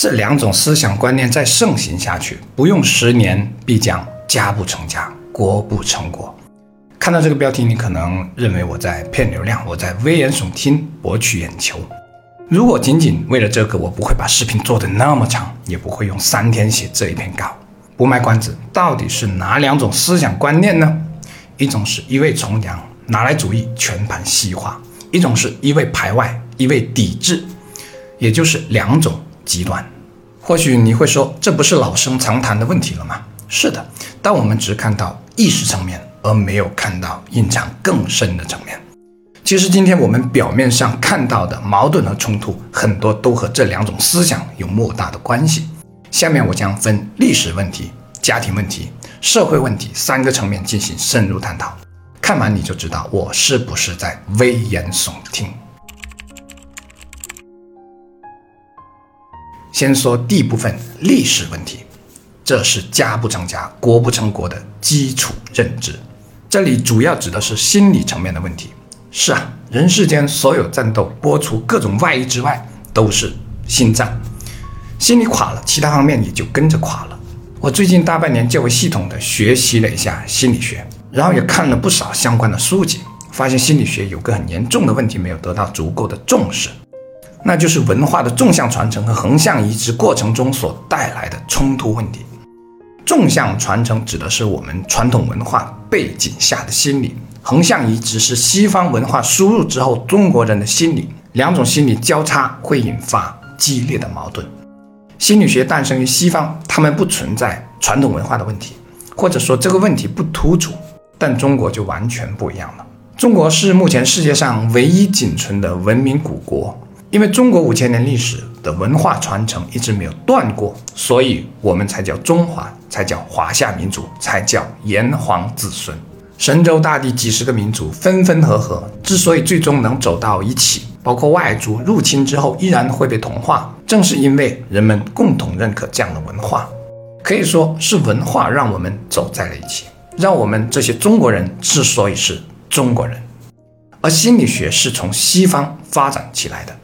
这两种思想观念再盛行下去，不用十年必将家不成家，国不成国。看到这个标题，你可能认为我在骗流量，我在危言耸听，博取眼球。如果仅仅为了这个，我不会把视频做得那么长，也不会用三天写这一篇稿。不卖关子，到底是哪两种思想观念呢？一种是一味崇洋，拿来主义全盘西化；一种是一味排外，一味抵制，也就是两种。极端，或许你会说，这不是老生常谈的问题了吗？是的，但我们只看到意识层面，而没有看到隐藏更深的层面。其实，今天我们表面上看到的矛盾和冲突，很多都和这两种思想有莫大的关系。下面我将分历史问题、家庭问题、社会问题三个层面进行深入探讨。看完你就知道我是不是在危言耸听。先说第一部分历史问题，这是家不成家、国不成国的基础认知。这里主要指的是心理层面的问题。是啊，人世间所有战斗，播除各种外衣之外，都是心脏。心理垮了，其他方面也就跟着垮了。我最近大半年较为系统的学习了一下心理学，然后也看了不少相关的书籍，发现心理学有个很严重的问题没有得到足够的重视。那就是文化的纵向传承和横向移植过程中所带来的冲突问题。纵向传承指的是我们传统文化背景下的心理，横向移植是西方文化输入之后中国人的心理。两种心理交叉会引发激烈的矛盾。心理学诞生于西方，他们不存在传统文化的问题，或者说这个问题不突出。但中国就完全不一样了。中国是目前世界上唯一仅存的文明古国。因为中国五千年历史的文化传承一直没有断过，所以我们才叫中华，才叫华夏民族，才叫炎黄子孙。神州大地几十个民族分分合合，之所以最终能走到一起，包括外族入侵之后依然会被同化，正是因为人们共同认可这样的文化。可以说是文化让我们走在了一起，让我们这些中国人之所以是中国人。而心理学是从西方发展起来的。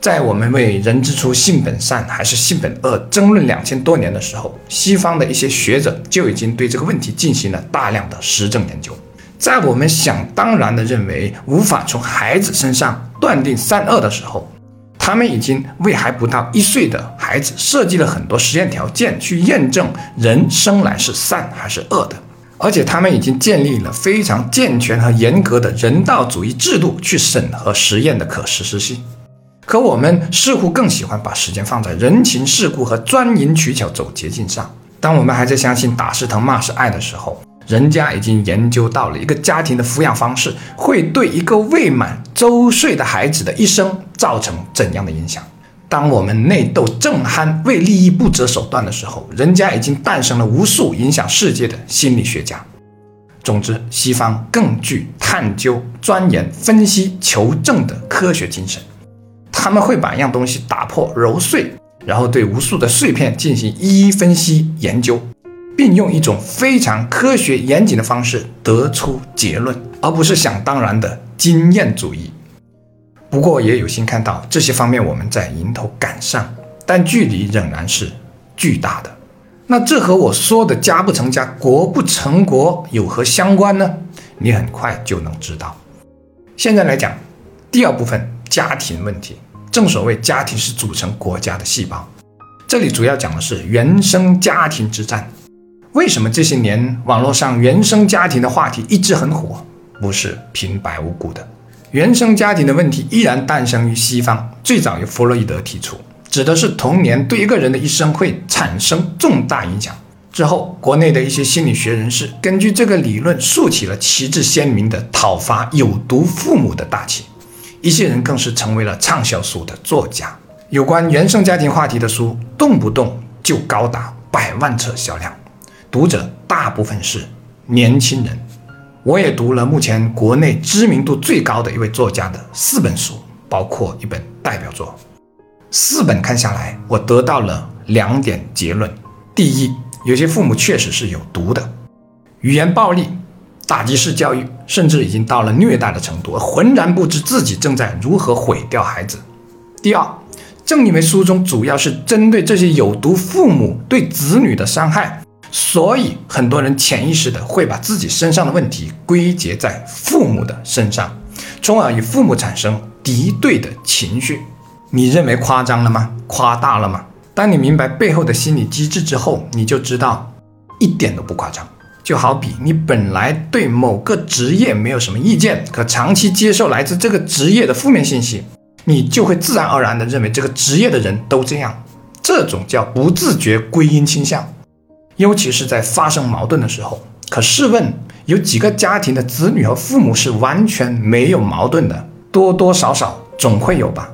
在我们为人之初性本善还是性本恶争论两千多年的时候，西方的一些学者就已经对这个问题进行了大量的实证研究。在我们想当然的认为无法从孩子身上断定善恶的时候，他们已经为还不到一岁的孩子设计了很多实验条件去验证人生来是善还是恶的，而且他们已经建立了非常健全和严格的人道主义制度去审核实验的可实施性。可我们似乎更喜欢把时间放在人情世故和钻营取巧走捷径上。当我们还在相信打是疼骂是爱的时候，人家已经研究到了一个家庭的抚养方式会对一个未满周岁的孩子的一生造成怎样的影响。当我们内斗正酣、为利益不择手段的时候，人家已经诞生了无数影响世界的心理学家。总之，西方更具探究、钻研、分析、求证的科学精神。他们会把一样东西打破、揉碎，然后对无数的碎片进行一一分析研究，并用一种非常科学严谨的方式得出结论，而不是想当然的经验主义。不过也有幸看到这些方面我们在迎头赶上，但距离仍然是巨大的。那这和我说的“家不成家，国不成国”有何相关呢？你很快就能知道。现在来讲第二部分家庭问题。正所谓，家庭是组成国家的细胞。这里主要讲的是原生家庭之战。为什么这些年网络上原生家庭的话题一直很火？不是平白无故的。原生家庭的问题依然诞生于西方，最早由弗洛伊德提出，指的是童年对一个人的一生会产生重大影响。之后，国内的一些心理学人士根据这个理论，竖起了旗帜鲜明的讨伐有毒父母的大旗。一些人更是成为了畅销书的作家，有关原生家庭话题的书动不动就高达百万册销量，读者大部分是年轻人。我也读了目前国内知名度最高的一位作家的四本书，包括一本代表作。四本看下来，我得到了两点结论：第一，有些父母确实是有毒的，语言暴力。打击式教育甚至已经到了虐待的程度，浑然不知自己正在如何毁掉孩子。第二，正因为书中主要是针对这些有毒父母对子女的伤害，所以很多人潜意识的会把自己身上的问题归结在父母的身上，从而与父母产生敌对的情绪。你认为夸张了吗？夸大了吗？当你明白背后的心理机制之后，你就知道一点都不夸张。就好比你本来对某个职业没有什么意见，可长期接受来自这个职业的负面信息。你就会自然而然地认为这个职业的人都这样，这种叫不自觉归因倾向，尤其是在发生矛盾的时候。可试问，有几个家庭的子女和父母是完全没有矛盾的？多多少少总会有吧。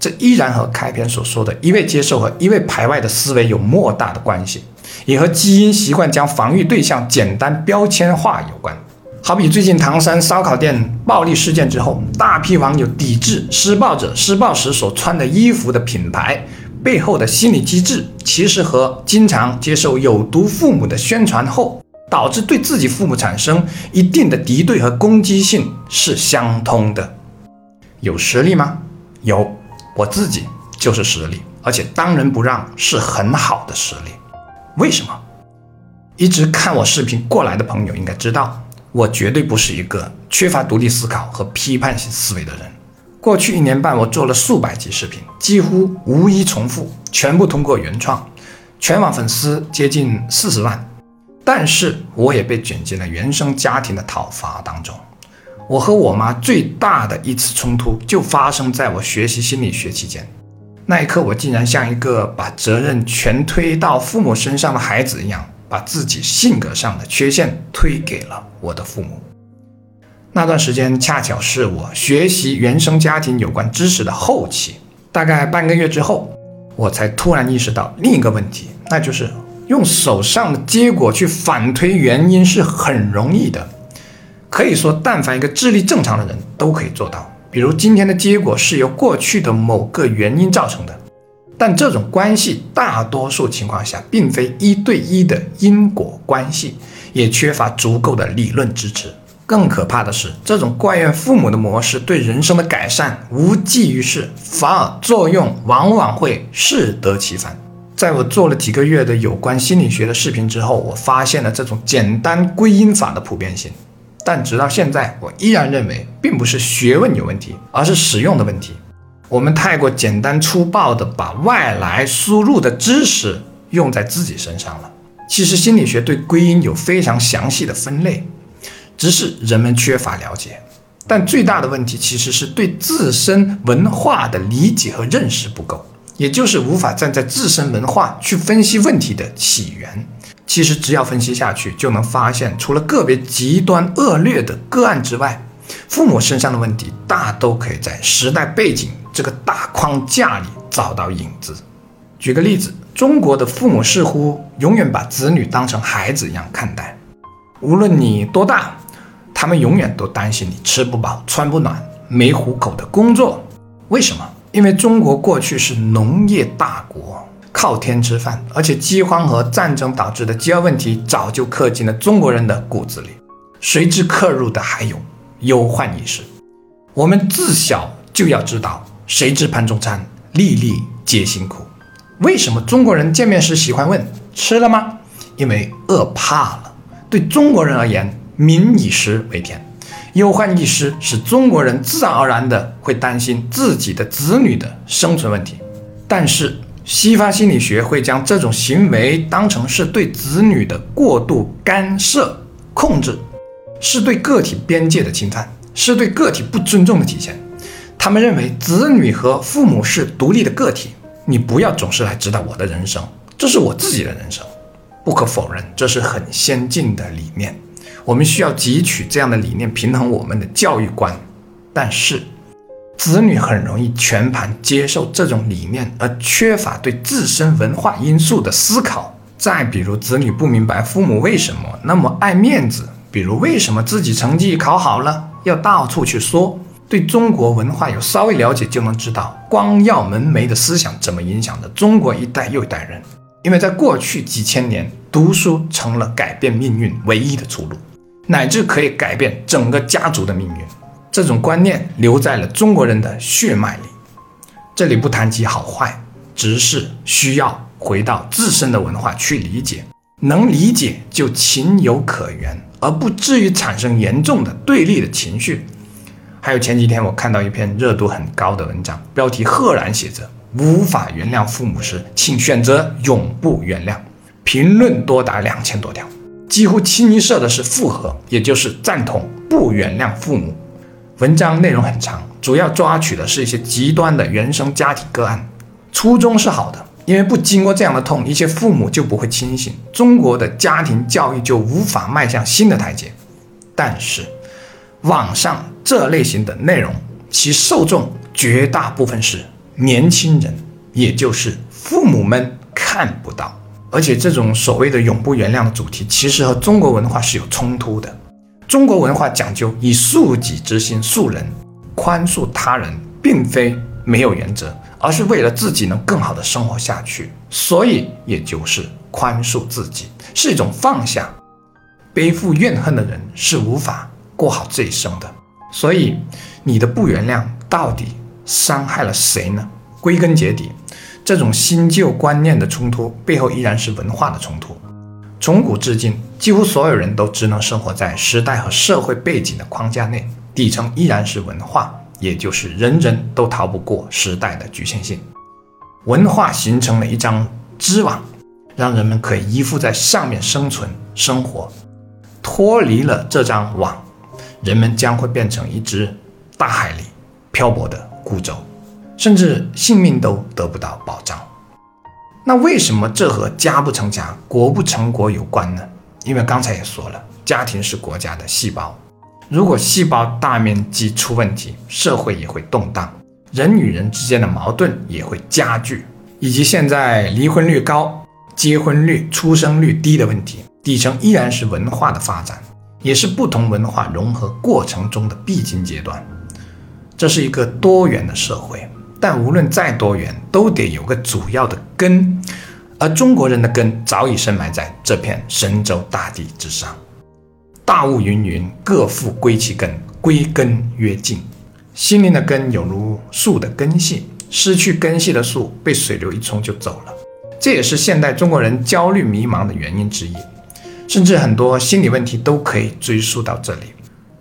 这依然和开篇所说的一味接受和一味排外的思维有莫大的关系，也和基因习惯将防御对象简单标签化有关。好比最近唐山烧烤店暴力事件之后，大批网友抵制施暴者施暴时所穿的衣服的品牌背后的心理机制，其实和经常接受有毒父母的宣传后，导致对自己父母产生一定的敌对和攻击性是相通的。有实力吗？有，我自己就是实力，而且当仁不让是很好的实力。为什么？一直看我视频过来的朋友应该知道。我绝对不是一个缺乏独立思考和批判性思维的人。过去一年半，我做了数百集视频，几乎无一重复，全部通过原创，全网粉丝接近四十万。但是，我也被卷进了原生家庭的讨伐当中。我和我妈最大的一次冲突，就发生在我学习心理学期间。那一刻，我竟然像一个把责任全推到父母身上的孩子一样。把自己性格上的缺陷推给了我的父母。那段时间恰巧是我学习原生家庭有关知识的后期，大概半个月之后，我才突然意识到另一个问题，那就是用手上的结果去反推原因是很容易的，可以说但凡一个智力正常的人都可以做到。比如今天的结果是由过去的某个原因造成的。但这种关系大多数情况下并非一对一的因果关系，也缺乏足够的理论支持。更可怕的是，这种怪怨父母的模式对人生的改善无济于事，反而作用往往会适得其反。在我做了几个月的有关心理学的视频之后，我发现了这种简单归因法的普遍性。但直到现在，我依然认为并不是学问有问题，而是使用的问题。我们太过简单粗暴地把外来输入的知识用在自己身上了。其实心理学对归因有非常详细的分类，只是人们缺乏了解。但最大的问题其实是对自身文化的理解和认识不够，也就是无法站在自身文化去分析问题的起源。其实只要分析下去，就能发现，除了个别极端恶劣的个案之外，父母身上的问题大都可以在时代背景。这个大框架里找到影子。举个例子，中国的父母似乎永远把子女当成孩子一样看待，无论你多大，他们永远都担心你吃不饱、穿不暖、没糊口的工作。为什么？因为中国过去是农业大国，靠天吃饭，而且饥荒和战争导致的饥饿问题早就刻进了中国人的骨子里。随之刻入的还有忧患意识。我们自小就要知道。谁知盘中餐，粒粒皆辛苦。为什么中国人见面时喜欢问吃了吗？因为饿怕了。对中国人而言，民以食为天。忧患意识使中国人自然而然的会担心自己的子女的生存问题。但是西方心理学会将这种行为当成是对子女的过度干涉、控制，是对个体边界的侵犯，是对个体不尊重的体现。他们认为子女和父母是独立的个体，你不要总是来指导我的人生，这是我自己的人生。不可否认，这是很先进的理念，我们需要汲取这样的理念，平衡我们的教育观。但是，子女很容易全盘接受这种理念，而缺乏对自身文化因素的思考。再比如，子女不明白父母为什么那么爱面子，比如为什么自己成绩考好了要到处去说。对中国文化有稍微了解，就能知道光耀门楣的思想怎么影响着中国一代又一代人。因为在过去几千年，读书成了改变命运唯一的出路，乃至可以改变整个家族的命运。这种观念留在了中国人的血脉里。这里不谈及好坏，只是需要回到自身的文化去理解，能理解就情有可原，而不至于产生严重的对立的情绪。还有前几天我看到一篇热度很高的文章，标题赫然写着“无法原谅父母时，请选择永不原谅”，评论多达两千多条，几乎清一色的是附和，也就是赞同不原谅父母。文章内容很长。主要抓取的是一些极端的原生家庭个案，初衷是好的，因为不经过这样的痛，一些父母就不会清醒，中国的家庭教育就无法迈向新的台阶。但是，网上这类型的内容，其受众绝大部分是年轻人，也就是父母们看不到，而且这种所谓的永不原谅的主题，其实和中国文化是有冲突的。中国文化讲究以恕己之心恕人。宽恕他人并非没有原则，而是为了自己能更好的生活下去，所以也就是宽恕自己是一种放下。背负怨恨的人是无法过好这一生的。所以你的不原谅到底伤害了谁呢？归根结底，这种新旧观念的冲突背后依然是文化的冲突。从古至今，几乎所有人都只能生活在时代和社会背景的框架内。底层依然是文化，也就是人人都逃不过时代的局限性。文化形成了一张织网，让人们可以依附在上面生存生活。脱离了这张网，人们将会变成一只大海里漂泊的孤舟，甚至性命都得不到保障。那为什么这和家不成家、国不成国有关呢？因为刚才也说了，家庭是国家的细胞。如果细胞大面积出问题，社会也会动荡，人与人之间的矛盾也会加剧，以及现在离婚率高、结婚率、出生率低的问题，底层依然是文化的发展，也是不同文化融合过程中的必经阶段。这是一个多元的社会，但无论再多元，都得有个主要的根，而中国人的根早已深埋在这片神州大地之上。大雾云云，各复归其根，归根曰静。心灵的根有如树的根系，失去根系的树被水流一冲就走了。这也是现代中国人焦虑迷茫的原因之一。甚至很多心理问题都可以追溯到这里。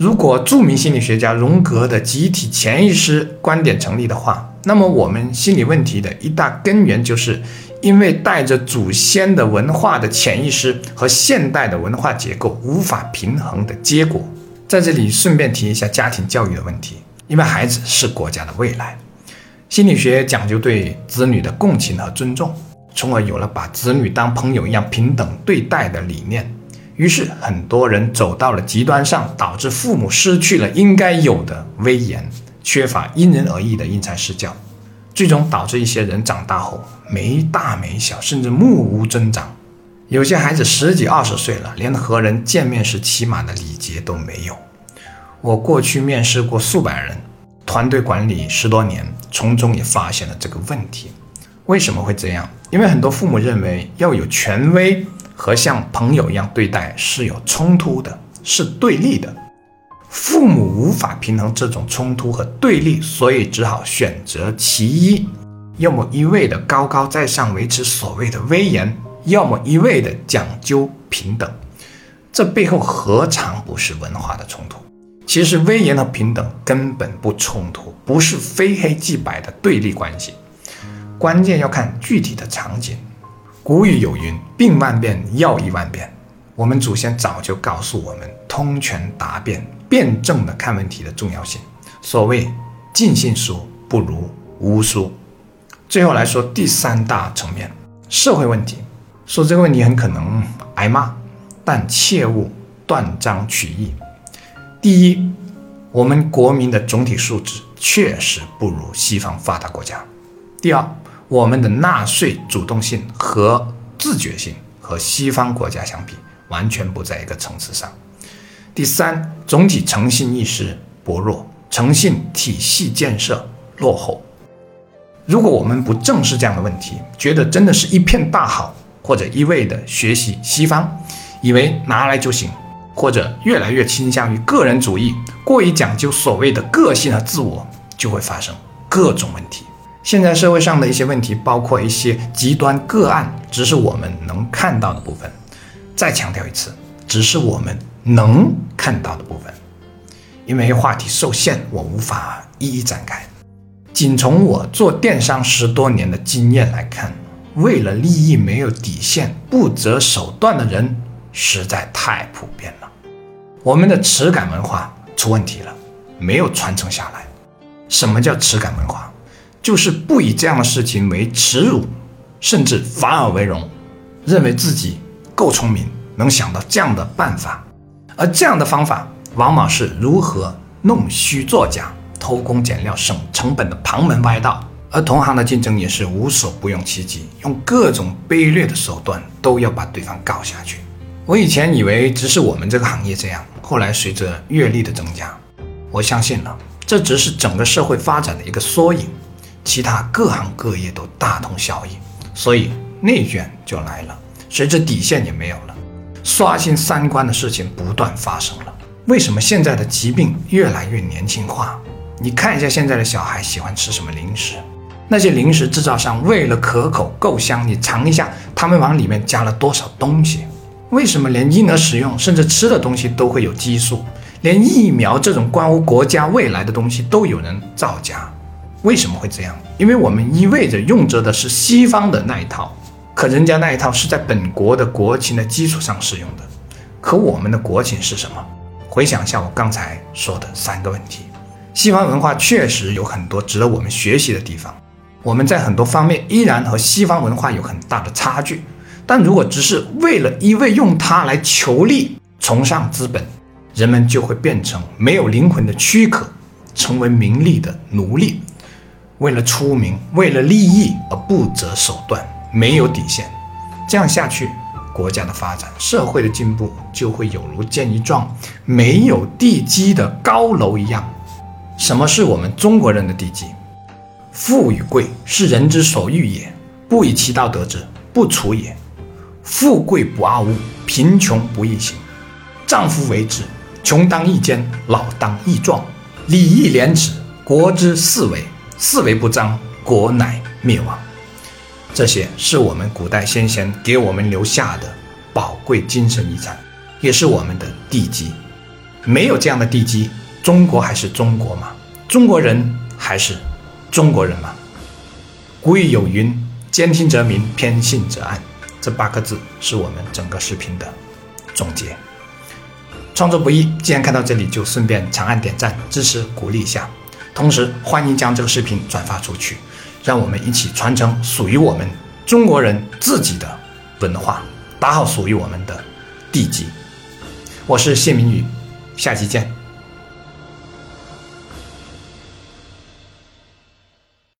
如果著名心理学家荣格的集体潜意识观点成立的话，那么我们心理问题的一大根源就是。因为带着祖先的文化的潜意识和现代的文化结构无法平衡的结果，在这里顺便提一下家庭教育的问题。因为孩子是国家的未来，心理学讲究对子女的共情和尊重，从而有了把子女当朋友一样平等对待的理念。于是很多人走到了极端上，导致父母失去了应该有的威严，缺乏因人而异的因材施教。最终导致一些人长大后没大没小，甚至目无增长。有些孩子十几二十岁了，连和人见面时起码的礼节都没有。我过去面试过数百人，团队管理十多年，从中也发现了这个问题。为什么会这样？因为很多父母认为要有权威和像朋友一样对待是有冲突的，是对立的。父母无法平衡这种冲突和对立，所以只好选择其一：要么一味的高高在上维持所谓的威严，要么一味的讲究平等。这背后何尝不是文化的冲突？其实威严和平等根本不冲突，不是非黑即白的对立关系。关键要看具体的场景。古语有云：“病万变，药医万变。”我们祖先早就告诉我们，通权达变。辩证的看问题的重要性。所谓尽信书不如无书。最后来说第三大层面，社会问题。说这个问题很可能挨骂，但切勿断章取义。第一，我们国民的总体素质确实不如西方发达国家。第二，我们的纳税主动性和自觉性和西方国家相比，完全不在一个层次上。第三，总体诚信意识薄弱，诚信体系建设落后。如果我们不正视这样的问题，觉得真的是一片大好，或者一味的学习西方，以为拿来就行，或者越来越倾向于个人主义，过于讲究所谓的个性和自我，就会发生各种问题。现在社会上的一些问题，包括一些极端个案，只是我们能看到的部分。再强调一次，只是我们能看到的部分。因为话题受限，我无法一一展开。仅从我做电商十多年的经验来看，为了利益没有底线、不择手段的人实在太普遍了。我们的耻感文化出问题了，没有传承下来。什么叫耻感文化？就是不以这样的事情为耻辱，甚至反而为荣，认为自己够聪明，能想到这样的办法。而这样的方法，往往是如何弄虚作假、偷工减料、省成本的旁门歪道。而同行的竞争也是无所不用其极，用各种卑劣的手段都要把对方搞下去。我以前以为只是我们这个行业这样，后来随着阅历的增加，我相信了，这只是整个社会发展的一个缩影。其他各行各业都大同小异，所以内卷就来了，随着底线也没有了，刷新三观的事情不断发生了。为什么现在的疾病越来越年轻化？你看一下现在的小孩喜欢吃什么零食？那些零食制造商为了可口够香，你尝一下，他们往里面加了多少东西？为什么连婴儿使用甚至吃的东西都会有激素？连疫苗这种关乎国家未来的东西都有人造假？为什么会这样？因为我们一味着用着的是西方的那一套，可人家那一套是在本国的国情的基础上使用的。可我们的国情是什么？回想一下我刚才说的三个问题，西方文化确实有很多值得我们学习的地方。我们在很多方面依然和西方文化有很大的差距。但如果只是为了一味用它来求利、崇尚资本，人们就会变成没有灵魂的躯壳，成为名利的奴隶。为了出名，为了利益而不择手段，没有底线，这样下去，国家的发展、社会的进步就会有如建一幢没有地基的高楼一样。什么是我们中国人的地基？富与贵是人之所欲也，不以其道得之，不处也。富贵不傲物，贫穷不易行。丈夫为之，穷当益坚，老当益壮。礼义廉耻，国之四维。四维不张，国乃灭亡。这些是我们古代先贤给我们留下的宝贵精神遗产，也是我们的地基。没有这样的地基，中国还是中国吗？中国人还是中国人吗？古语有云：“兼听则明，偏信则暗。”这八个字是我们整个视频的总结。创作不易，既然看到这里，就顺便长按点赞支持鼓励一下。同时，欢迎将这个视频转发出去，让我们一起传承属于我们中国人自己的文化，打好属于我们的地基。我是谢明宇，下期见。